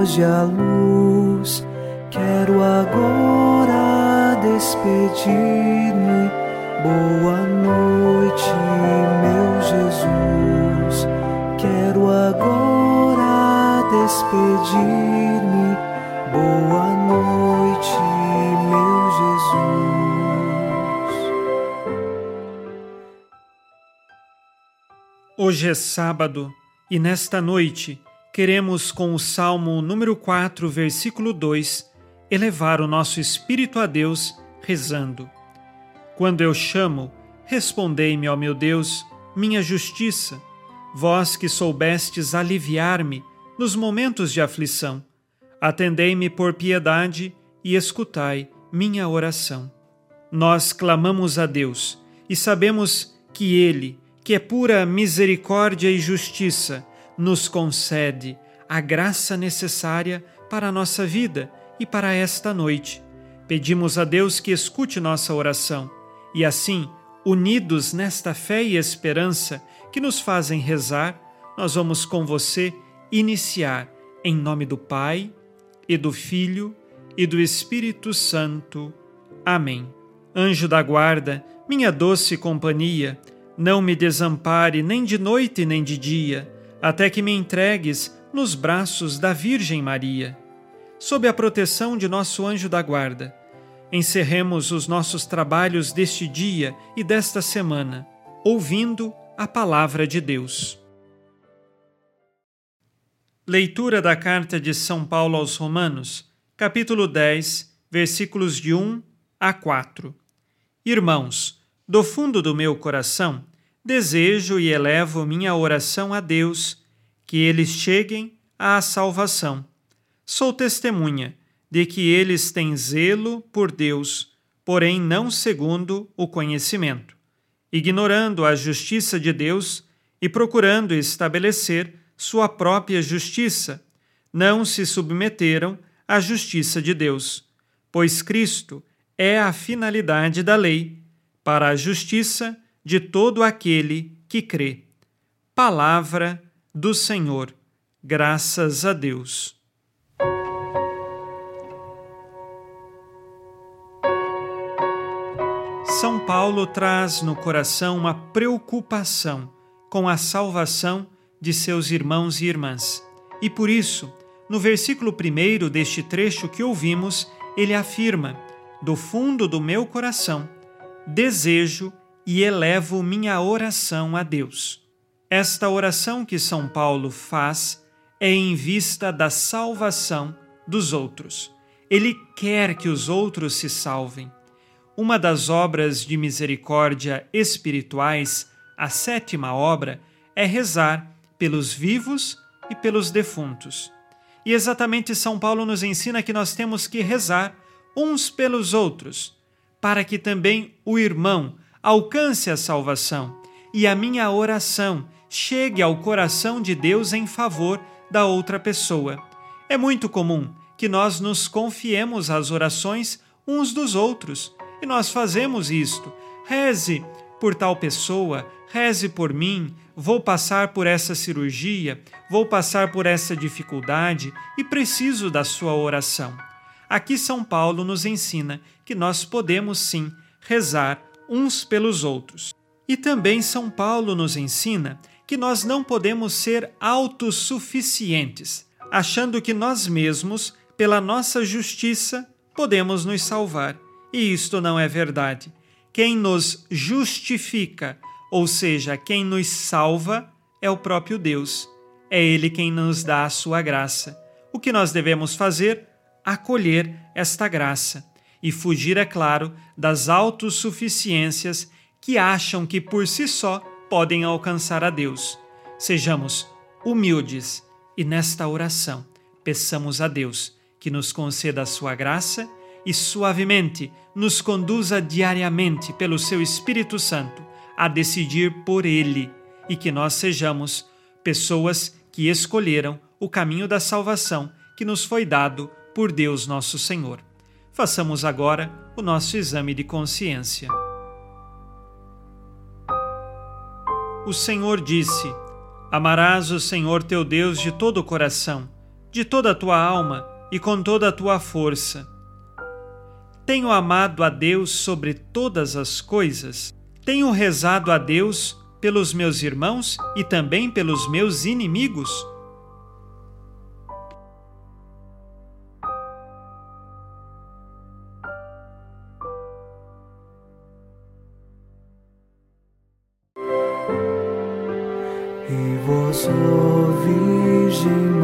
Foge a luz. Quero agora despedir-me. Boa noite, meu Jesus. Quero agora despedir-me. Boa noite, meu Jesus. Hoje é sábado e nesta noite, queremos, com o Salmo número 4, versículo 2, elevar o nosso espírito a Deus, rezando: Quando eu chamo, respondei-me, ó meu Deus, minha justiça, vós que soubestes aliviar-me nos momentos de aflição. Atendei-me por piedade e escutai minha oração. Nós clamamos a Deus e sabemos que Ele, que é pura misericórdia e justiça, nos concede a graça necessária para a nossa vida e para esta noite. Pedimos a Deus que escute nossa oração e assim, unidos nesta fé e esperança que nos fazem rezar, nós vamos com você iniciar em nome do Pai e do Filho e do Espírito Santo. Amém. Anjo da guarda, minha doce companhia, não me desampare nem de noite nem de dia, até que me entregues nos braços da Virgem Maria. Sob a proteção de nosso anjo da guarda, encerremos os nossos trabalhos deste dia e desta semana, ouvindo a palavra de Deus. Leitura da carta de São Paulo aos Romanos, capítulo 10, versículos de 1 a 4. Irmãos, do fundo do meu coração, desejo e elevo minha oração a Deus, que eles cheguem à salvação. Sou testemunha de que eles têm zelo por Deus, porém não segundo o conhecimento, ignorando a justiça de Deus e procurando estabelecer sua própria justiça, não se submeteram à justiça de Deus, pois Cristo é a finalidade da lei para a justiça de todo aquele que crê. Palavra do Senhor. Graças a Deus. São Paulo traz no coração uma preocupação com a salvação de seus irmãos e irmãs. E por isso, no versículo 1 deste trecho que ouvimos, ele afirma: Do fundo do meu coração, desejo e elevo minha oração a Deus. Esta oração que São Paulo faz é em vista da salvação dos outros. Ele quer que os outros se salvem. Uma das obras de misericórdia espirituais, a sétima obra, é rezar pelos vivos e pelos defuntos. E exatamente São Paulo nos ensina que nós temos que rezar uns pelos outros, para que também o irmão alcance a salvação e a minha oração chegue ao coração de Deus em favor da outra pessoa. É muito comum que nós nos confiemos às orações uns dos outros e nós fazemos isto. Reze por tal pessoa, reze por mim, vou passar por essa cirurgia, vou passar por essa dificuldade e preciso da sua oração. Aqui São Paulo nos ensina que nós podemos sim rezar uns pelos outros. E também São Paulo nos ensina que nós não podemos ser autossuficientes, achando que nós mesmos, pela nossa justiça, podemos nos salvar. E isto não é verdade. Quem nos justifica, ou seja, quem nos salva, é o próprio Deus. É Ele quem nos dá a sua graça. O que nós devemos fazer? Acolher esta graça e fugir, é claro, das autossuficiências que acham que por si só podem alcançar a Deus. Sejamos humildes e nesta oração peçamos a Deus que nos conceda a sua graça e suavemente nos conduza diariamente pelo seu Espírito Santo a decidir por Ele e que nós sejamos pessoas que escolheram o caminho da salvação que nos foi dado por Deus nosso Senhor. Façamos agora o nosso exame de consciência. O Senhor disse: Amarás o Senhor teu Deus de todo o coração, de toda a tua alma e com toda a tua força. Tenho amado a Deus sobre todas as coisas. Tenho rezado a Deus pelos meus irmãos e também pelos meus inimigos.